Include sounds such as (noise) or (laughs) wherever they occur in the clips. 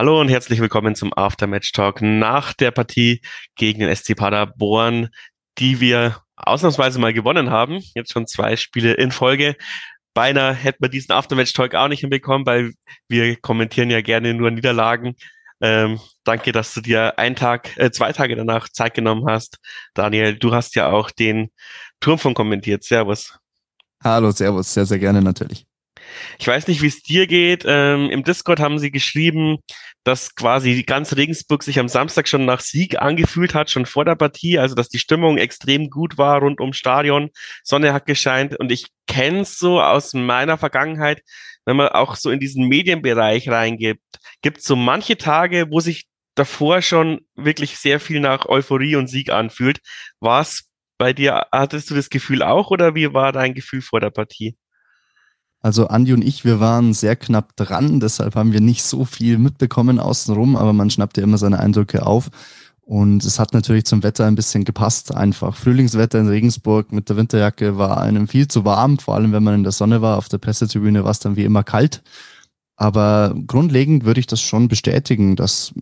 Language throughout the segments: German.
Hallo und herzlich willkommen zum Aftermatch Talk nach der Partie gegen den SC Paderborn, die wir ausnahmsweise mal gewonnen haben. Jetzt schon zwei Spiele in Folge. Beinahe hätten wir diesen Aftermatch Talk auch nicht hinbekommen, weil wir kommentieren ja gerne nur Niederlagen. Ähm, danke, dass du dir einen Tag, äh, zwei Tage danach Zeit genommen hast. Daniel, du hast ja auch den Turmfunk kommentiert. Servus. Hallo, Servus. Sehr, sehr gerne natürlich. Ich weiß nicht, wie es dir geht. Ähm, Im Discord haben sie geschrieben, dass quasi ganz Regensburg sich am Samstag schon nach Sieg angefühlt hat, schon vor der Partie, also dass die Stimmung extrem gut war rund ums Stadion. Sonne hat gescheint und ich kenne es so aus meiner Vergangenheit, wenn man auch so in diesen Medienbereich reingibt, gibt es so manche Tage, wo sich davor schon wirklich sehr viel nach Euphorie und Sieg anfühlt. War es bei dir, hattest du das Gefühl auch oder wie war dein Gefühl vor der Partie? Also Andi und ich, wir waren sehr knapp dran, deshalb haben wir nicht so viel mitbekommen außenrum, aber man schnappt ja immer seine Eindrücke auf. Und es hat natürlich zum Wetter ein bisschen gepasst, einfach. Frühlingswetter in Regensburg mit der Winterjacke war einem viel zu warm, vor allem wenn man in der Sonne war. Auf der Pressetribüne war es dann wie immer kalt. Aber grundlegend würde ich das schon bestätigen, dass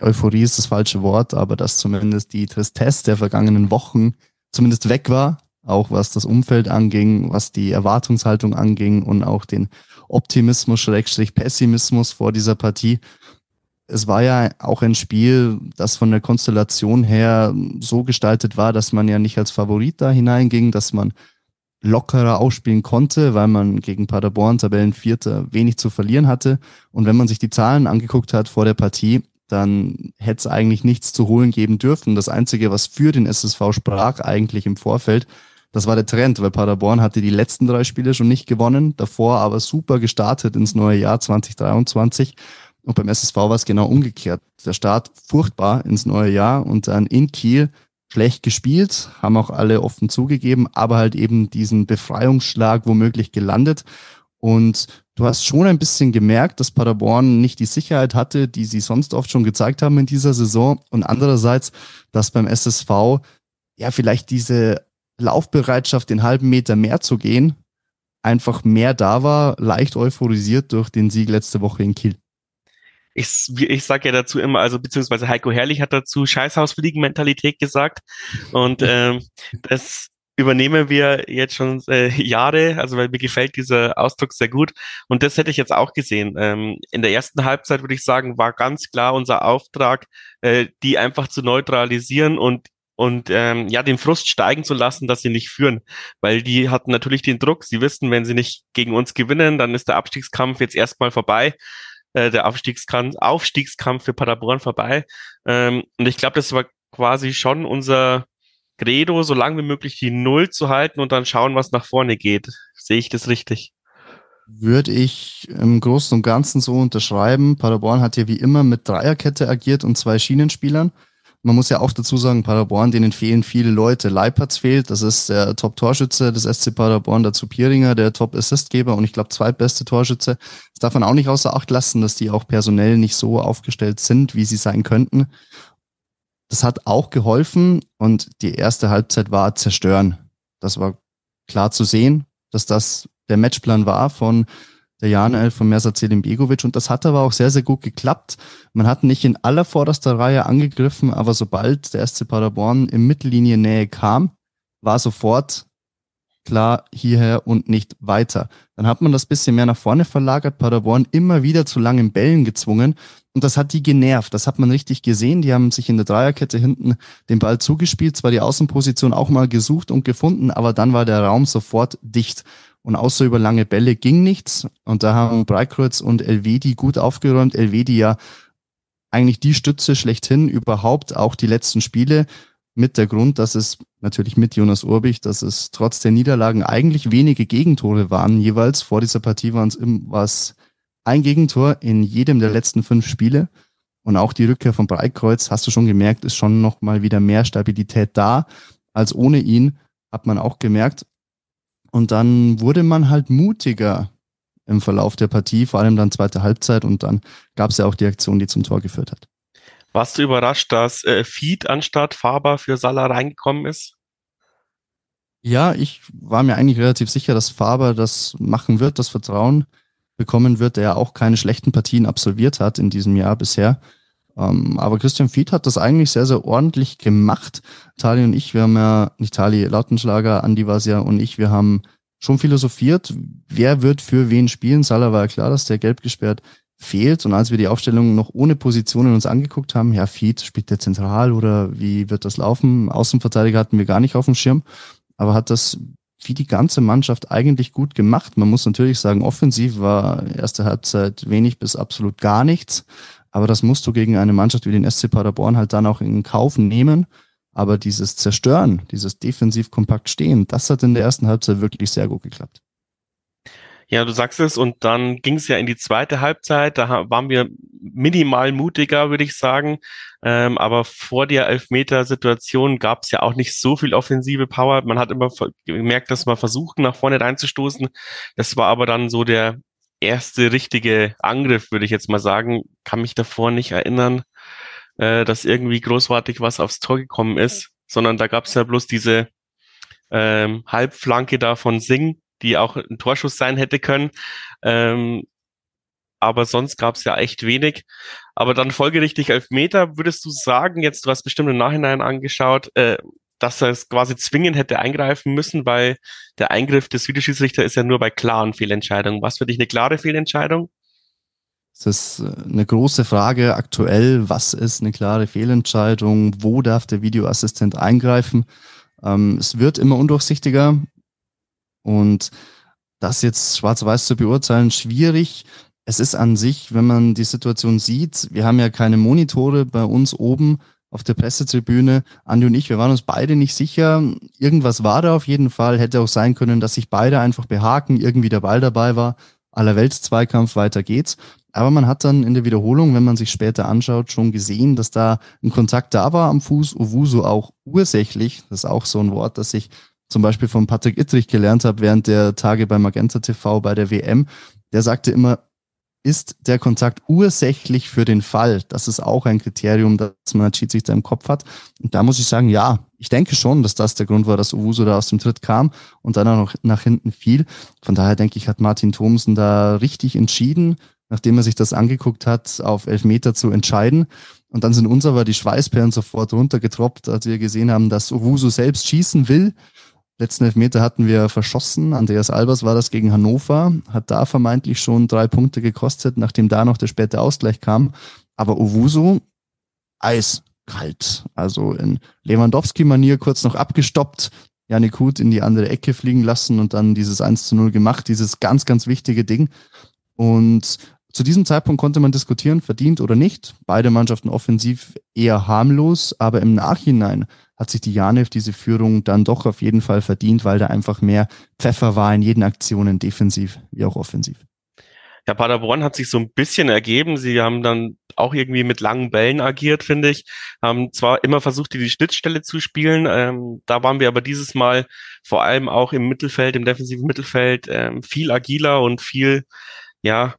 Euphorie ist das falsche Wort, aber dass zumindest die Tristesse der vergangenen Wochen zumindest weg war auch was das Umfeld anging, was die Erwartungshaltung anging und auch den Optimismus, Schrägstrich Pessimismus vor dieser Partie. Es war ja auch ein Spiel, das von der Konstellation her so gestaltet war, dass man ja nicht als Favorit da hineinging, dass man lockerer ausspielen konnte, weil man gegen Paderborn Tabellenvierter wenig zu verlieren hatte. Und wenn man sich die Zahlen angeguckt hat vor der Partie, dann hätte es eigentlich nichts zu holen geben dürfen. Das Einzige, was für den SSV sprach, eigentlich im Vorfeld, das war der Trend, weil Paderborn hatte die letzten drei Spiele schon nicht gewonnen, davor aber super gestartet ins neue Jahr 2023. Und beim SSV war es genau umgekehrt. Der Start furchtbar ins neue Jahr und dann in Kiel schlecht gespielt, haben auch alle offen zugegeben, aber halt eben diesen Befreiungsschlag womöglich gelandet. Und du hast schon ein bisschen gemerkt, dass Paderborn nicht die Sicherheit hatte, die sie sonst oft schon gezeigt haben in dieser Saison. Und andererseits, dass beim SSV ja vielleicht diese Laufbereitschaft, den halben Meter mehr zu gehen, einfach mehr da war, leicht euphorisiert durch den Sieg letzte Woche in Kiel. Ich, ich sage ja dazu immer, also beziehungsweise Heiko Herrlich hat dazu Scheißhausfliegen-Mentalität gesagt. Und ähm, das übernehmen wir jetzt schon äh, Jahre, also weil mir gefällt dieser Ausdruck sehr gut. Und das hätte ich jetzt auch gesehen. Ähm, in der ersten Halbzeit würde ich sagen, war ganz klar unser Auftrag, äh, die einfach zu neutralisieren und und ähm, ja, den Frust steigen zu lassen, dass sie nicht führen, weil die hatten natürlich den Druck. Sie wissen, wenn sie nicht gegen uns gewinnen, dann ist der Abstiegskampf jetzt erstmal vorbei, äh, der Aufstiegskampf, Aufstiegskampf für Paderborn vorbei. Ähm, und ich glaube, das war quasi schon unser Credo, so lange wie möglich die Null zu halten und dann schauen, was nach vorne geht. Sehe ich das richtig? Würde ich im Großen und Ganzen so unterschreiben. Paderborn hat ja wie immer mit Dreierkette agiert und zwei Schienenspielern. Man muss ja auch dazu sagen, Paderborn, denen fehlen viele Leute. Leipertz fehlt, das ist der Top-Torschütze des SC Paderborn, dazu Pieringer, der Top-Assistgeber und ich glaube zweitbeste Torschütze. Das darf man auch nicht außer Acht lassen, dass die auch personell nicht so aufgestellt sind, wie sie sein könnten. Das hat auch geholfen und die erste Halbzeit war zerstören. Das war klar zu sehen, dass das der Matchplan war von der Janel von Mersa Begovic und das hat aber auch sehr, sehr gut geklappt. Man hat nicht in aller vorderster Reihe angegriffen, aber sobald der SC Paderborn im Mittellinie-Nähe kam, war sofort klar hierher und nicht weiter. Dann hat man das bisschen mehr nach vorne verlagert, Paderborn immer wieder zu langen Bällen gezwungen und das hat die genervt. Das hat man richtig gesehen. Die haben sich in der Dreierkette hinten den Ball zugespielt, zwar die Außenposition auch mal gesucht und gefunden, aber dann war der Raum sofort dicht. Und außer über lange Bälle ging nichts. Und da haben Breitkreuz und Elvedi gut aufgeräumt. Elvedi ja eigentlich die Stütze schlechthin überhaupt, auch die letzten Spiele. Mit der Grund, dass es natürlich mit Jonas Urbich, dass es trotz der Niederlagen eigentlich wenige Gegentore waren jeweils. Vor dieser Partie waren es was ein Gegentor in jedem der letzten fünf Spiele. Und auch die Rückkehr von Breitkreuz, hast du schon gemerkt, ist schon noch mal wieder mehr Stabilität da als ohne ihn, hat man auch gemerkt. Und dann wurde man halt mutiger im Verlauf der Partie, vor allem dann zweite Halbzeit und dann gab es ja auch die Aktion, die zum Tor geführt hat. Warst du überrascht, dass äh, Feed anstatt Faber für Salah reingekommen ist? Ja, ich war mir eigentlich relativ sicher, dass Faber das machen wird, das Vertrauen bekommen wird, der ja auch keine schlechten Partien absolviert hat in diesem Jahr bisher. Ähm, aber Christian Fied hat das eigentlich sehr, sehr ordentlich gemacht. Tali und ich, wir haben ja, nicht Tali, Lautenschlager, Andi ja und ich, wir haben schon philosophiert, wer wird für wen spielen. Salah war ja klar, dass der gelb gesperrt fehlt. Und als wir die Aufstellung noch ohne Positionen uns angeguckt haben, ja, Fied spielt der zentral oder wie wird das laufen? Außenverteidiger hatten wir gar nicht auf dem Schirm, aber hat das wie die ganze Mannschaft eigentlich gut gemacht. Man muss natürlich sagen, offensiv war erste Halbzeit wenig bis absolut gar nichts. Aber das musst du gegen eine Mannschaft wie den SC Paderborn halt dann auch in Kauf nehmen. Aber dieses Zerstören, dieses defensiv kompakt stehen, das hat in der ersten Halbzeit wirklich sehr gut geklappt. Ja, du sagst es und dann ging es ja in die zweite Halbzeit. Da waren wir minimal mutiger, würde ich sagen. Ähm, aber vor der Elfmeter-Situation gab es ja auch nicht so viel offensive Power. Man hat immer gemerkt, dass man versucht, nach vorne reinzustoßen. Das war aber dann so der erste richtige Angriff, würde ich jetzt mal sagen. Kann mich davor nicht erinnern, äh, dass irgendwie großartig was aufs Tor gekommen ist, sondern da gab es ja bloß diese ähm, Halbflanke da von Singh, die auch ein Torschuss sein hätte können. Ähm, aber sonst gab es ja echt wenig. Aber dann folgerichtig elf Meter, würdest du sagen, jetzt du hast bestimmt im Nachhinein angeschaut, äh, dass er es quasi zwingend hätte eingreifen müssen, weil der Eingriff des Videoschiedsrichter ist ja nur bei klaren Fehlentscheidungen. Was für dich eine klare Fehlentscheidung? Das ist äh, eine große Frage aktuell. Was ist eine klare Fehlentscheidung? Wo darf der Videoassistent eingreifen? Ähm, es wird immer undurchsichtiger. Und das jetzt schwarz-weiß zu beurteilen, schwierig. Es ist an sich, wenn man die Situation sieht, wir haben ja keine Monitore bei uns oben auf der Pressetribüne. Andi und ich, wir waren uns beide nicht sicher. Irgendwas war da auf jeden Fall. Hätte auch sein können, dass sich beide einfach behaken, irgendwie der Ball dabei war. Allerwelts-Zweikampf, weiter geht's. Aber man hat dann in der Wiederholung, wenn man sich später anschaut, schon gesehen, dass da ein Kontakt da war am Fuß. Owusu auch ursächlich. Das ist auch so ein Wort, das ich zum Beispiel von Patrick Ittrich gelernt habe während der Tage bei Magenta TV bei der WM. Der sagte immer, ist der Kontakt ursächlich für den Fall? Das ist auch ein Kriterium, das man als Schiedsrichter im Kopf hat. Und da muss ich sagen, ja, ich denke schon, dass das der Grund war, dass Owusu da aus dem Tritt kam und dann auch noch nach hinten fiel. Von daher denke ich, hat Martin Thomsen da richtig entschieden, nachdem er sich das angeguckt hat, auf elf Meter zu entscheiden. Und dann sind uns aber die Schweißperlen sofort runtergetroppt, als wir gesehen haben, dass Owusu selbst schießen will Letzten Elfmeter hatten wir verschossen. Andreas Albers war das gegen Hannover, hat da vermeintlich schon drei Punkte gekostet, nachdem da noch der späte Ausgleich kam. Aber Owusu, eiskalt. Also in Lewandowski-Manier kurz noch abgestoppt, Janik Huth in die andere Ecke fliegen lassen und dann dieses 1 zu 0 gemacht, dieses ganz, ganz wichtige Ding. Und zu diesem Zeitpunkt konnte man diskutieren, verdient oder nicht. Beide Mannschaften offensiv eher harmlos, aber im Nachhinein hat sich die Janev diese Führung dann doch auf jeden Fall verdient, weil da einfach mehr Pfeffer war in jeden Aktionen, defensiv wie auch offensiv. Ja, Paderborn hat sich so ein bisschen ergeben. Sie haben dann auch irgendwie mit langen Bällen agiert, finde ich. Haben zwar immer versucht, die Schnittstelle zu spielen. Ähm, da waren wir aber dieses Mal vor allem auch im Mittelfeld, im defensiven Mittelfeld, ähm, viel agiler und viel, ja,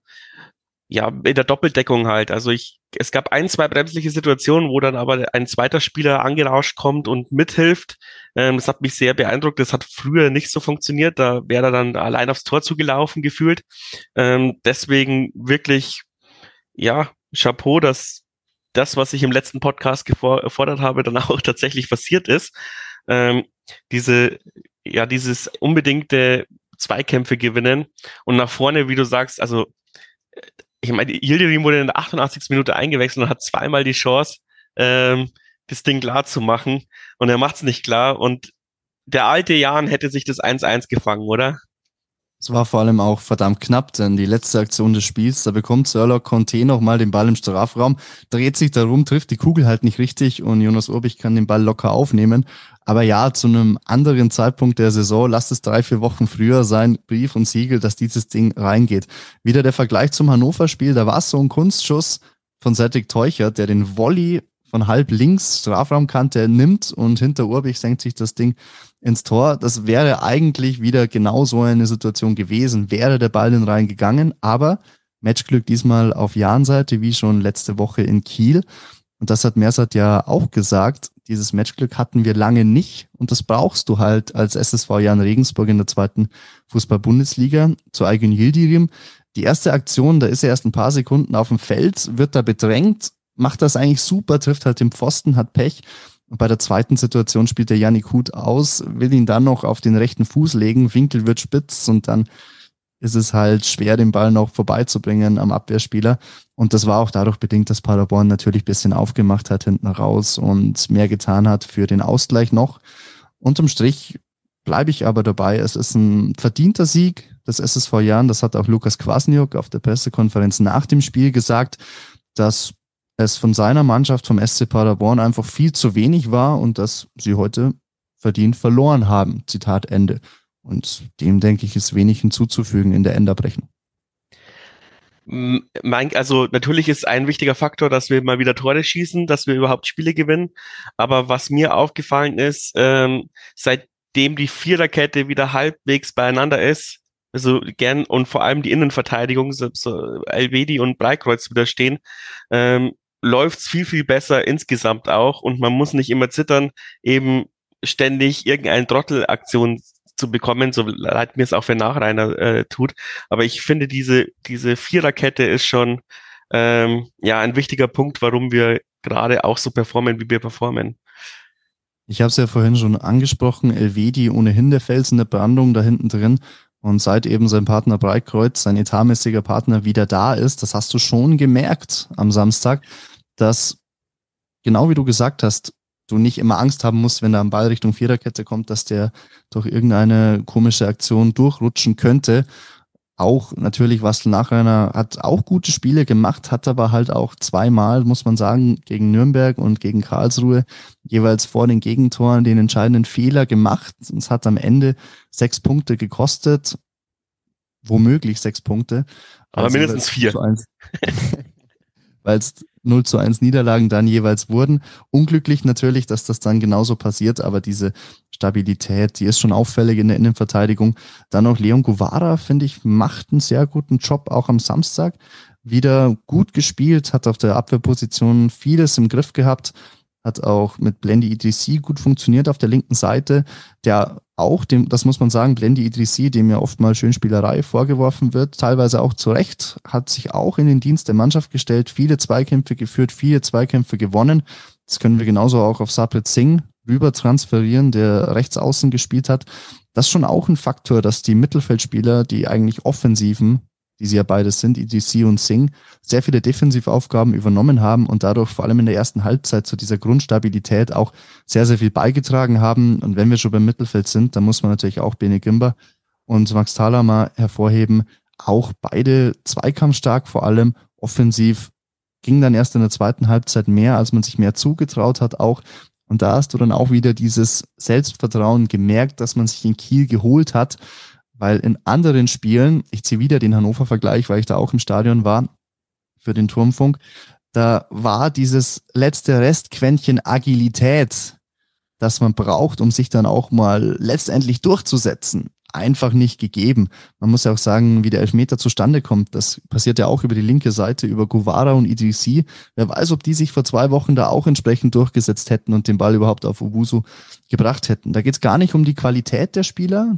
ja, in der Doppeldeckung halt. Also ich, es gab ein, zwei bremsliche Situationen, wo dann aber ein zweiter Spieler angerauscht kommt und mithilft. Ähm, das hat mich sehr beeindruckt. Das hat früher nicht so funktioniert. Da wäre er dann allein aufs Tor zugelaufen gefühlt. Ähm, deswegen wirklich, ja, Chapeau, dass das, was ich im letzten Podcast gefordert habe, dann (laughs) auch tatsächlich passiert ist. Ähm, diese, ja, dieses unbedingte Zweikämpfe gewinnen und nach vorne, wie du sagst, also ich meine, Yildirim wurde in der 88. Minute eingewechselt und hat zweimal die Chance, ähm, das Ding klar zu machen. Und er macht es nicht klar. Und der alte Jan hätte sich das 1-1 gefangen, oder? Es war vor allem auch verdammt knapp, denn die letzte Aktion des Spiels, da bekommt Sörlock Conte nochmal den Ball im Strafraum, dreht sich darum, trifft die Kugel halt nicht richtig und Jonas Urbich kann den Ball locker aufnehmen. Aber ja, zu einem anderen Zeitpunkt der Saison, lasst es drei, vier Wochen früher sein, Brief und Siegel, dass dieses Ding reingeht. Wieder der Vergleich zum Hannover-Spiel, da war es so ein Kunstschuss von Cedric Teuchert, der den Volley von halb links Strafraumkante nimmt und hinter Urbich senkt sich das Ding ins Tor. Das wäre eigentlich wieder genau so eine Situation gewesen, wäre der Ball in rein gegangen, aber Matchglück diesmal auf Jan-Seite, wie schon letzte Woche in Kiel. Und das hat Mersat ja auch gesagt. Dieses Matchglück hatten wir lange nicht. Und das brauchst du halt als SSV Jan Regensburg in der zweiten Fußball-Bundesliga. Zu Eugen Yildirim. Die erste Aktion, da ist er erst ein paar Sekunden auf dem Feld, wird da bedrängt, macht das eigentlich super, trifft halt den Pfosten, hat Pech. Und bei der zweiten Situation spielt der Janik Hut aus, will ihn dann noch auf den rechten Fuß legen, Winkel wird spitz und dann ist es halt schwer, den Ball noch vorbeizubringen am Abwehrspieler. Und das war auch dadurch bedingt, dass Paderborn natürlich bisschen aufgemacht hat hinten raus und mehr getan hat für den Ausgleich noch. Unterm Strich bleibe ich aber dabei. Es ist ein verdienter Sieg des SSV Jahren. Das hat auch Lukas Kwasniuk auf der Pressekonferenz nach dem Spiel gesagt, dass es von seiner Mannschaft vom SC Paderborn einfach viel zu wenig war und dass sie heute verdient verloren haben. Zitat Ende. Und dem, denke ich, ist wenig hinzuzufügen in der Endabrechnung. Also natürlich ist ein wichtiger Faktor, dass wir mal wieder Tore schießen, dass wir überhaupt Spiele gewinnen. Aber was mir aufgefallen ist, ähm, seitdem die Viererkette wieder halbwegs beieinander ist, also gern und vor allem die Innenverteidigung, so, so Elvedi und Breikreuz wieder stehen, ähm, läuft's viel, viel besser insgesamt auch und man muss nicht immer zittern, eben ständig irgendeine Trottelaktion zu bekommen, so leid mir es auch für Nachreiner äh, tut. Aber ich finde, diese, diese Viererkette ist schon ähm, ja ein wichtiger Punkt, warum wir gerade auch so performen, wie wir performen. Ich habe es ja vorhin schon angesprochen, Elvedi ohnehin der Fels in der Brandung da hinten drin. Und seit eben sein Partner Breitkreuz, sein etatmäßiger Partner, wieder da ist, das hast du schon gemerkt am Samstag, dass genau wie du gesagt hast, du nicht immer Angst haben musst, wenn da ein Ball Richtung Viererkette kommt, dass der durch irgendeine komische Aktion durchrutschen könnte. Auch natürlich Wastel Nachreiner hat auch gute Spiele gemacht, hat aber halt auch zweimal, muss man sagen, gegen Nürnberg und gegen Karlsruhe jeweils vor den Gegentoren den entscheidenden Fehler gemacht. Es hat am Ende sechs Punkte gekostet, womöglich sechs Punkte. Aber also mindestens vier. Weil es (laughs) 0 zu 1 Niederlagen dann jeweils wurden. Unglücklich natürlich, dass das dann genauso passiert, aber diese Stabilität, die ist schon auffällig in der Innenverteidigung. Dann noch Leon Guevara, finde ich, macht einen sehr guten Job, auch am Samstag. Wieder gut gespielt, hat auf der Abwehrposition vieles im Griff gehabt, hat auch mit Blendy EDC gut funktioniert auf der linken Seite, der auch, dem, das muss man sagen, Blendi Idrissi, dem ja oft mal Schönspielerei vorgeworfen wird, teilweise auch zu Recht, hat sich auch in den Dienst der Mannschaft gestellt, viele Zweikämpfe geführt, viele Zweikämpfe gewonnen. Das können wir genauso auch auf Saprit Singh rüber transferieren, der rechts außen gespielt hat. Das ist schon auch ein Faktor, dass die Mittelfeldspieler, die eigentlich offensiven die sie ja beides sind, EDC und Singh, sehr viele Defensivaufgaben übernommen haben und dadurch vor allem in der ersten Halbzeit zu dieser Grundstabilität auch sehr, sehr viel beigetragen haben. Und wenn wir schon beim Mittelfeld sind, dann muss man natürlich auch Bene Gimba und Max Thaler hervorheben. Auch beide zweikampfstark, vor allem offensiv, ging dann erst in der zweiten Halbzeit mehr, als man sich mehr zugetraut hat auch. Und da hast du dann auch wieder dieses Selbstvertrauen gemerkt, dass man sich in Kiel geholt hat weil in anderen Spielen, ich ziehe wieder den Hannover-Vergleich, weil ich da auch im Stadion war für den Turmfunk, da war dieses letzte Restquäntchen Agilität, das man braucht, um sich dann auch mal letztendlich durchzusetzen, einfach nicht gegeben. Man muss ja auch sagen, wie der Elfmeter zustande kommt. Das passiert ja auch über die linke Seite, über Guvara und Idrissi. Wer weiß, ob die sich vor zwei Wochen da auch entsprechend durchgesetzt hätten und den Ball überhaupt auf Ubusu gebracht hätten. Da geht es gar nicht um die Qualität der Spieler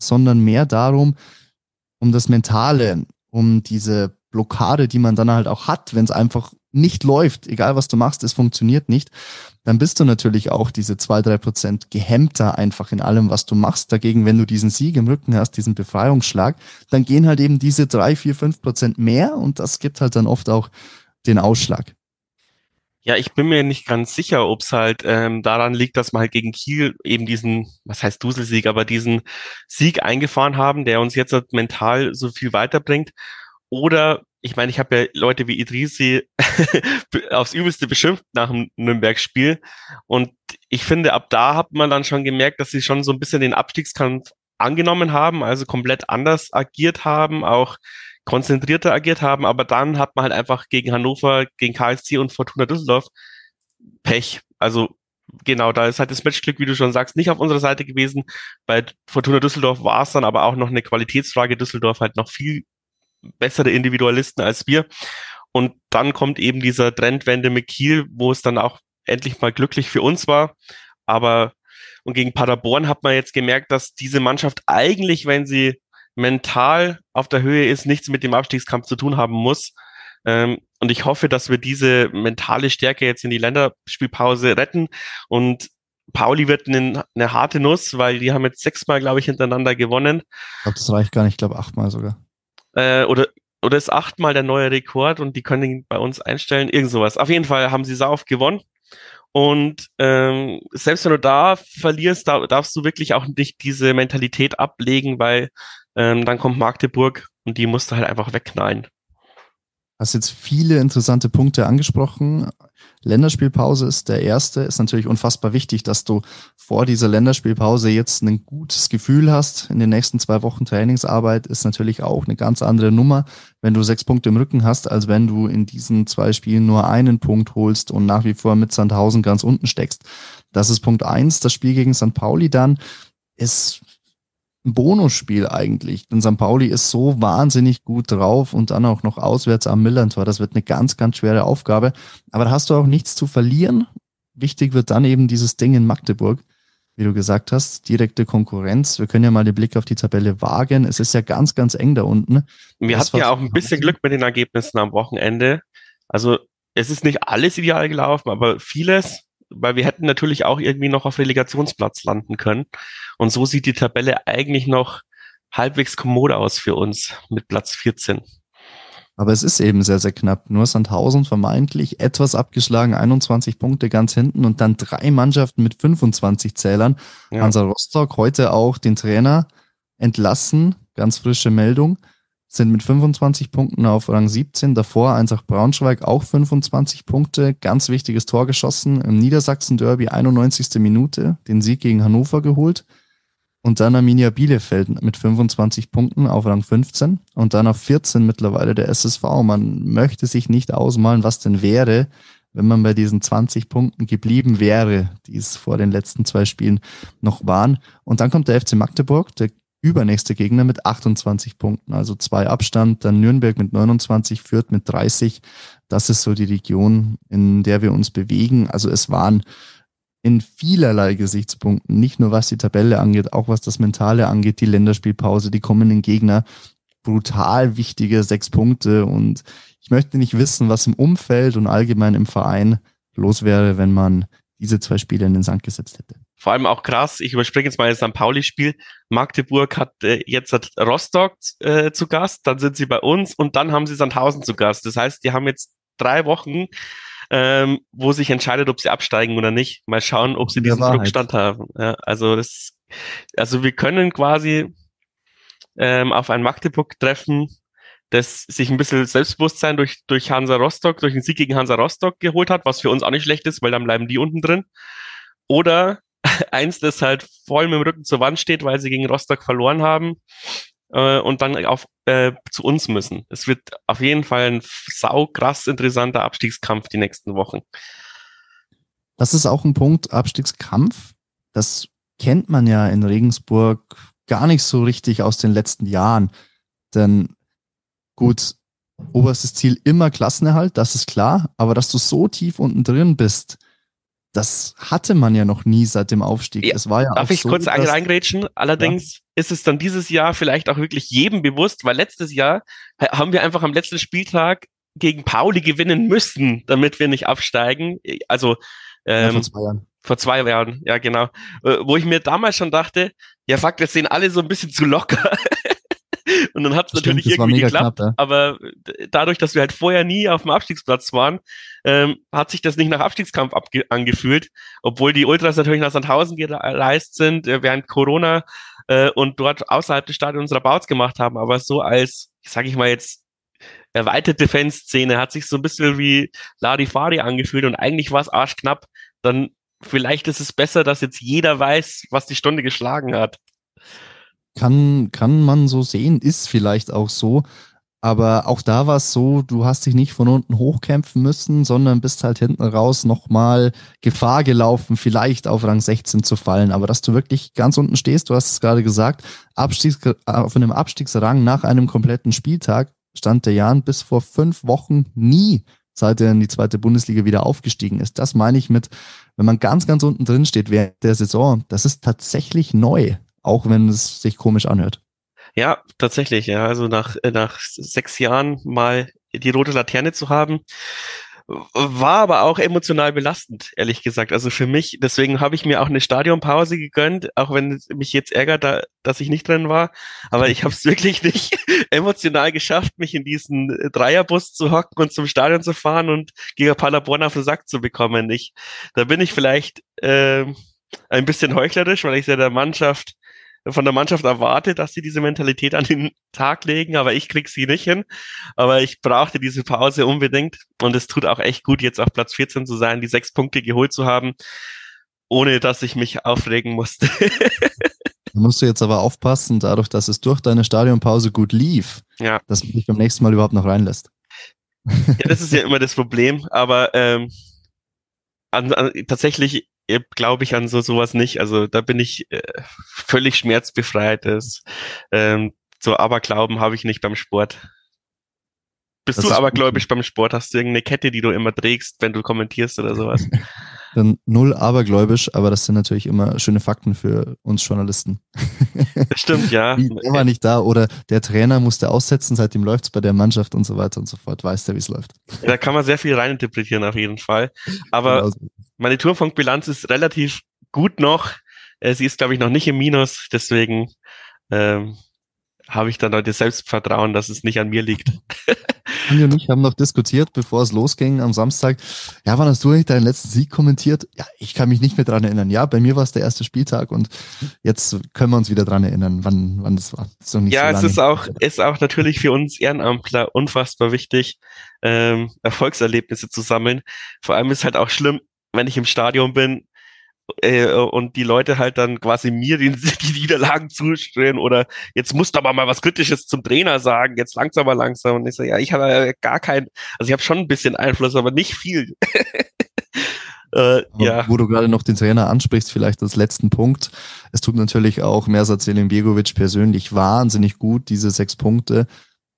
sondern mehr darum, um das Mentale, um diese Blockade, die man dann halt auch hat, wenn es einfach nicht läuft, egal was du machst, es funktioniert nicht, dann bist du natürlich auch diese zwei drei Prozent gehemmter einfach in allem, was du machst. Dagegen, wenn du diesen Sieg im Rücken hast, diesen Befreiungsschlag, dann gehen halt eben diese drei vier fünf Prozent mehr und das gibt halt dann oft auch den Ausschlag. Ja, ich bin mir nicht ganz sicher, ob es halt ähm, daran liegt, dass wir halt gegen Kiel eben diesen, was heißt Duselsieg, aber diesen Sieg eingefahren haben, der uns jetzt halt mental so viel weiterbringt. Oder, ich meine, ich habe ja Leute wie Idrisi (laughs) aufs Übelste beschimpft nach dem Nürnberg-Spiel. Und ich finde, ab da hat man dann schon gemerkt, dass sie schon so ein bisschen den Abstiegskampf angenommen haben, also komplett anders agiert haben, auch konzentrierter agiert haben, aber dann hat man halt einfach gegen Hannover, gegen KSC und Fortuna Düsseldorf Pech. Also genau, da ist halt das Matchglück, wie du schon sagst, nicht auf unserer Seite gewesen. Bei Fortuna Düsseldorf war es dann aber auch noch eine Qualitätsfrage. Düsseldorf halt noch viel bessere Individualisten als wir. Und dann kommt eben dieser Trendwende mit Kiel, wo es dann auch endlich mal glücklich für uns war. Aber und gegen Paderborn hat man jetzt gemerkt, dass diese Mannschaft eigentlich, wenn sie mental auf der Höhe ist, nichts mit dem Abstiegskampf zu tun haben muss. Ähm, und ich hoffe, dass wir diese mentale Stärke jetzt in die Länderspielpause retten. Und Pauli wird eine, eine harte Nuss, weil die haben jetzt sechsmal, glaube ich, hintereinander gewonnen. Ich glaube, das reicht gar nicht. Ich glaube, achtmal sogar. Äh, oder oder ist achtmal der neue Rekord und die können ihn bei uns einstellen, irgend sowas. Auf jeden Fall haben sie Sauf gewonnen. Und ähm, selbst wenn du da verlierst, da, darfst du wirklich auch nicht diese Mentalität ablegen, weil ähm, dann kommt Magdeburg und die musst du halt einfach wegknallen. Hast jetzt viele interessante Punkte angesprochen. Länderspielpause ist der erste. Ist natürlich unfassbar wichtig, dass du vor dieser Länderspielpause jetzt ein gutes Gefühl hast. In den nächsten zwei Wochen Trainingsarbeit ist natürlich auch eine ganz andere Nummer, wenn du sechs Punkte im Rücken hast, als wenn du in diesen zwei Spielen nur einen Punkt holst und nach wie vor mit Sandhausen ganz unten steckst. Das ist Punkt eins. Das Spiel gegen St. Pauli dann ist ein Bonusspiel eigentlich. Denn St. Pauli ist so wahnsinnig gut drauf und dann auch noch auswärts am Millantor. Das wird eine ganz, ganz schwere Aufgabe. Aber da hast du auch nichts zu verlieren. Wichtig wird dann eben dieses Ding in Magdeburg, wie du gesagt hast, direkte Konkurrenz. Wir können ja mal den Blick auf die Tabelle wagen. Es ist ja ganz, ganz eng da unten. Wir das hatten ja auch ein bisschen Glück mit den Ergebnissen am Wochenende. Also es ist nicht alles ideal gelaufen, aber vieles weil wir hätten natürlich auch irgendwie noch auf Relegationsplatz landen können. Und so sieht die Tabelle eigentlich noch halbwegs kommode aus für uns mit Platz 14. Aber es ist eben sehr, sehr knapp. Nur Sandhausen vermeintlich etwas abgeschlagen, 21 Punkte ganz hinten und dann drei Mannschaften mit 25 Zählern. Ja. Hansa Rostock heute auch den Trainer entlassen. Ganz frische Meldung sind mit 25 Punkten auf Rang 17. Davor Eintracht Braunschweig auch 25 Punkte. Ganz wichtiges Tor geschossen im Niedersachsen-Derby, 91. Minute, den Sieg gegen Hannover geholt. Und dann Arminia Bielefeld mit 25 Punkten auf Rang 15 und dann auf 14 mittlerweile der SSV. Man möchte sich nicht ausmalen, was denn wäre, wenn man bei diesen 20 Punkten geblieben wäre, die es vor den letzten zwei Spielen noch waren. Und dann kommt der FC Magdeburg, der übernächste Gegner mit 28 Punkten, also zwei Abstand, dann Nürnberg mit 29, Fürth mit 30. Das ist so die Region, in der wir uns bewegen. Also es waren in vielerlei Gesichtspunkten, nicht nur was die Tabelle angeht, auch was das Mentale angeht, die Länderspielpause, die kommenden Gegner, brutal wichtige sechs Punkte. Und ich möchte nicht wissen, was im Umfeld und allgemein im Verein los wäre, wenn man diese zwei Spiele in den Sand gesetzt hätte. Vor allem auch krass, ich überspringe jetzt mal das St. Pauli-Spiel. Magdeburg hat äh, jetzt hat Rostock äh, zu Gast, dann sind sie bei uns und dann haben sie Sandhausen zu Gast. Das heißt, die haben jetzt drei Wochen, ähm, wo sich entscheidet, ob sie absteigen oder nicht. Mal schauen, ob sie diesen Rückstand haben. Ja, also das, also wir können quasi ähm, auf ein Magdeburg treffen, das sich ein bisschen Selbstbewusstsein durch, durch Hansa Rostock, durch den Sieg gegen Hansa Rostock geholt hat, was für uns auch nicht schlecht ist, weil dann bleiben die unten drin. Oder (laughs) eins, das halt voll mit dem Rücken zur Wand steht, weil sie gegen Rostock verloren haben äh, und dann auf, äh, zu uns müssen. Es wird auf jeden Fall ein sau krass interessanter Abstiegskampf die nächsten Wochen. Das ist auch ein Punkt, Abstiegskampf. Das kennt man ja in Regensburg gar nicht so richtig aus den letzten Jahren. Denn gut, oberstes Ziel immer Klassenerhalt, das ist klar. Aber dass du so tief unten drin bist, das hatte man ja noch nie seit dem Aufstieg. Ja, es war ja darf ich so, kurz reingrätschen? Allerdings ja. ist es dann dieses Jahr vielleicht auch wirklich jedem bewusst, weil letztes Jahr haben wir einfach am letzten Spieltag gegen Pauli gewinnen müssen, damit wir nicht absteigen. Also ähm, ja, vor zwei Jahren. Vor zwei Jahren, ja genau. Äh, wo ich mir damals schon dachte, ja fuck, wir sehen alle so ein bisschen zu locker. (laughs) Und dann hat es natürlich irgendwie geklappt. Knapp, ja. Aber dadurch, dass wir halt vorher nie auf dem Abstiegsplatz waren, ähm, hat sich das nicht nach Abstiegskampf angefühlt, obwohl die Ultras natürlich nach Sandhausen gereist sind äh, während Corona äh, und dort außerhalb des Stadions Rabauts gemacht haben. Aber so als, sage ich mal jetzt, erweiterte Fanszene hat sich so ein bisschen wie Larifari angefühlt und eigentlich war es arschknapp. Dann vielleicht ist es besser, dass jetzt jeder weiß, was die Stunde geschlagen hat. Kann, kann man so sehen, ist vielleicht auch so. Aber auch da war es so, du hast dich nicht von unten hochkämpfen müssen, sondern bist halt hinten raus nochmal Gefahr gelaufen, vielleicht auf Rang 16 zu fallen. Aber dass du wirklich ganz unten stehst, du hast es gerade gesagt, Abstiegs auf einem Abstiegsrang nach einem kompletten Spieltag stand der Jan bis vor fünf Wochen nie, seit er in die zweite Bundesliga wieder aufgestiegen ist. Das meine ich mit, wenn man ganz, ganz unten drin steht während der Saison, das ist tatsächlich neu auch wenn es sich komisch anhört. Ja, tatsächlich, ja. Also nach, nach sechs Jahren mal die rote Laterne zu haben, war aber auch emotional belastend, ehrlich gesagt. Also für mich, deswegen habe ich mir auch eine Stadionpause gegönnt, auch wenn es mich jetzt ärgert, da, dass ich nicht drin war. Aber ich habe es (laughs) wirklich nicht (laughs) emotional geschafft, mich in diesen Dreierbus zu hocken und zum Stadion zu fahren und gegen Paderborn auf den Sack zu bekommen. Ich, da bin ich vielleicht äh, ein bisschen heuchlerisch, weil ich ja der Mannschaft von der Mannschaft erwarte, dass sie diese Mentalität an den Tag legen, aber ich krieg sie nicht hin. Aber ich brauchte diese Pause unbedingt und es tut auch echt gut, jetzt auf Platz 14 zu sein, die sechs Punkte geholt zu haben, ohne dass ich mich aufregen musste. (laughs) Da musst du jetzt aber aufpassen, dadurch, dass es durch deine Stadionpause gut lief, ja. dass man dich beim nächsten Mal überhaupt noch reinlässt. Ja, das ist ja immer das Problem, aber ähm, an, an, tatsächlich glaube ich an so sowas nicht. Also da bin ich äh, völlig schmerzbefreit. Das, ähm, so Aberglauben habe ich nicht beim Sport. Bist das du abergläubisch beim Sport? Hast du irgendeine Kette, die du immer trägst, wenn du kommentierst oder sowas? (laughs) Dann null abergläubisch, aber das sind natürlich immer schöne Fakten für uns Journalisten. Das stimmt, ja. (laughs) Der war nicht da oder der Trainer musste aussetzen, seitdem läuft's bei der Mannschaft und so weiter und so fort. Weiß der, wie es läuft. Da kann man sehr viel reininterpretieren auf jeden Fall. Aber genau. Meine Tourfunkbilanz ist relativ gut noch. Äh, sie ist, glaube ich, noch nicht im Minus, deswegen ähm, habe ich dann heute Selbstvertrauen, dass es nicht an mir liegt. (laughs) Andi und ich haben noch diskutiert, bevor es losging am Samstag. Ja, wann hast du eigentlich deinen letzten Sieg kommentiert? Ja, ich kann mich nicht mehr dran erinnern. Ja, bei mir war es der erste Spieltag und jetzt können wir uns wieder dran erinnern, wann, wann das war. Das ja, so es ist auch, ist auch natürlich für uns Ehrenamtler unfassbar wichtig, ähm, Erfolgserlebnisse zu sammeln. Vor allem ist halt auch schlimm, wenn ich im Stadion bin, äh, und die Leute halt dann quasi mir die, (laughs) die Niederlagen zustellen oder jetzt musst du aber mal was Kritisches zum Trainer sagen, jetzt langsam mal langsam. Und ich so, ja, ich habe gar keinen, also ich habe schon ein bisschen Einfluss, aber nicht viel. (laughs) äh, ja. Wo du gerade noch den Trainer ansprichst, vielleicht als letzten Punkt. Es tut natürlich auch Mersat Selimbegovic persönlich wahnsinnig gut, diese sechs Punkte.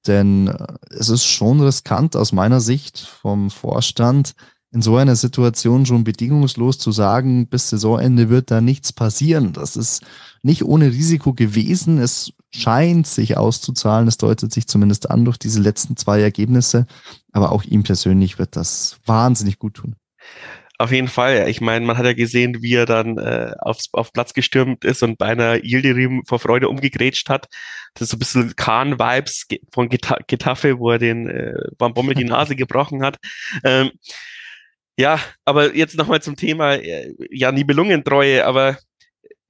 Denn äh, es ist schon riskant aus meiner Sicht vom Vorstand, in so einer Situation schon bedingungslos zu sagen, bis Saisonende wird da nichts passieren. Das ist nicht ohne Risiko gewesen. Es scheint sich auszuzahlen. Es deutet sich zumindest an durch diese letzten zwei Ergebnisse. Aber auch ihm persönlich wird das wahnsinnig gut tun. Auf jeden Fall. Ich meine, man hat ja gesehen, wie er dann äh, aufs, auf Platz gestürmt ist und beinahe Yildirim vor Freude umgegrätscht hat. Das ist so ein bisschen Kahn-Vibes von Getafe, wo er den äh, Bommel die Nase gebrochen hat. Ähm, ja, aber jetzt nochmal zum Thema, äh, ja, Nibelungentreue, aber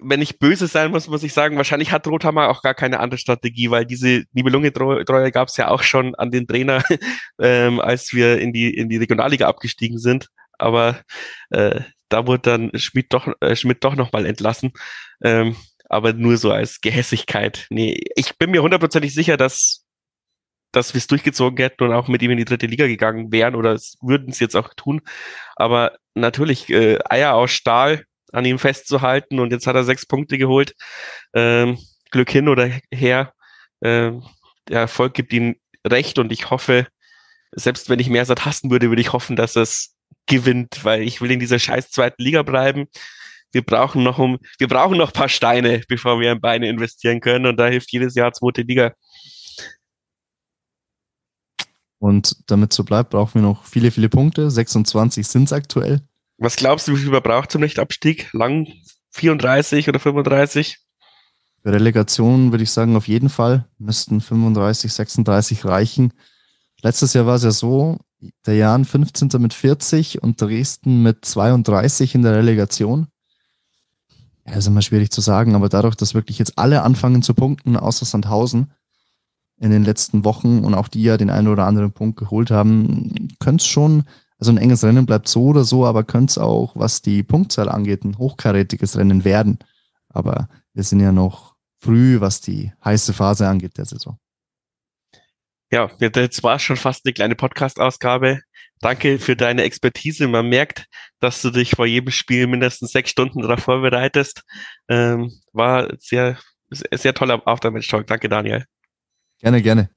wenn ich böse sein muss, muss ich sagen, wahrscheinlich hat Rothammer auch gar keine andere Strategie, weil diese Nibelungentreue gab es ja auch schon an den Trainer, (laughs) ähm, als wir in die, in die Regionalliga abgestiegen sind. Aber äh, da wurde dann Schmidt doch, äh, Schmidt doch nochmal entlassen. Ähm, aber nur so als Gehässigkeit. Nee, ich bin mir hundertprozentig sicher, dass dass wir es durchgezogen hätten und auch mit ihm in die dritte Liga gegangen wären oder würden es jetzt auch tun. Aber natürlich äh, Eier aus Stahl an ihm festzuhalten und jetzt hat er sechs Punkte geholt. Ähm, Glück hin oder her. Ähm, der Erfolg gibt ihm recht und ich hoffe, selbst wenn ich Mersat hassen würde, würde ich hoffen, dass es gewinnt, weil ich will in dieser scheiß zweiten Liga bleiben. Wir brauchen noch um, wir brauchen noch paar Steine, bevor wir in Beine investieren können und da hilft jedes Jahr zweite Liga. Und damit so bleibt, brauchen wir noch viele, viele Punkte. 26 sind es aktuell. Was glaubst du, wie viel man braucht zum Nichtabstieg? Lang 34 oder 35? Für Relegation würde ich sagen, auf jeden Fall müssten 35, 36 reichen. Letztes Jahr war es ja so, der Jan 15. mit 40 und Dresden mit 32 in der Relegation. Ja, ist immer schwierig zu sagen, aber dadurch, dass wirklich jetzt alle anfangen zu punkten, außer Sandhausen, in den letzten Wochen und auch die ja den einen oder anderen Punkt geholt haben, könnte es schon, also ein enges Rennen bleibt so oder so, aber könnte es auch, was die Punktzahl angeht, ein hochkarätiges Rennen werden. Aber wir sind ja noch früh, was die heiße Phase angeht der Saison. Ja, jetzt war schon fast eine kleine Podcast-Ausgabe. Danke für deine Expertise. Man merkt, dass du dich vor jedem Spiel mindestens sechs Stunden darauf vorbereitest. Ähm, war sehr, sehr toller Aftermatch-Talk. Danke, Daniel. Gerne, gerne.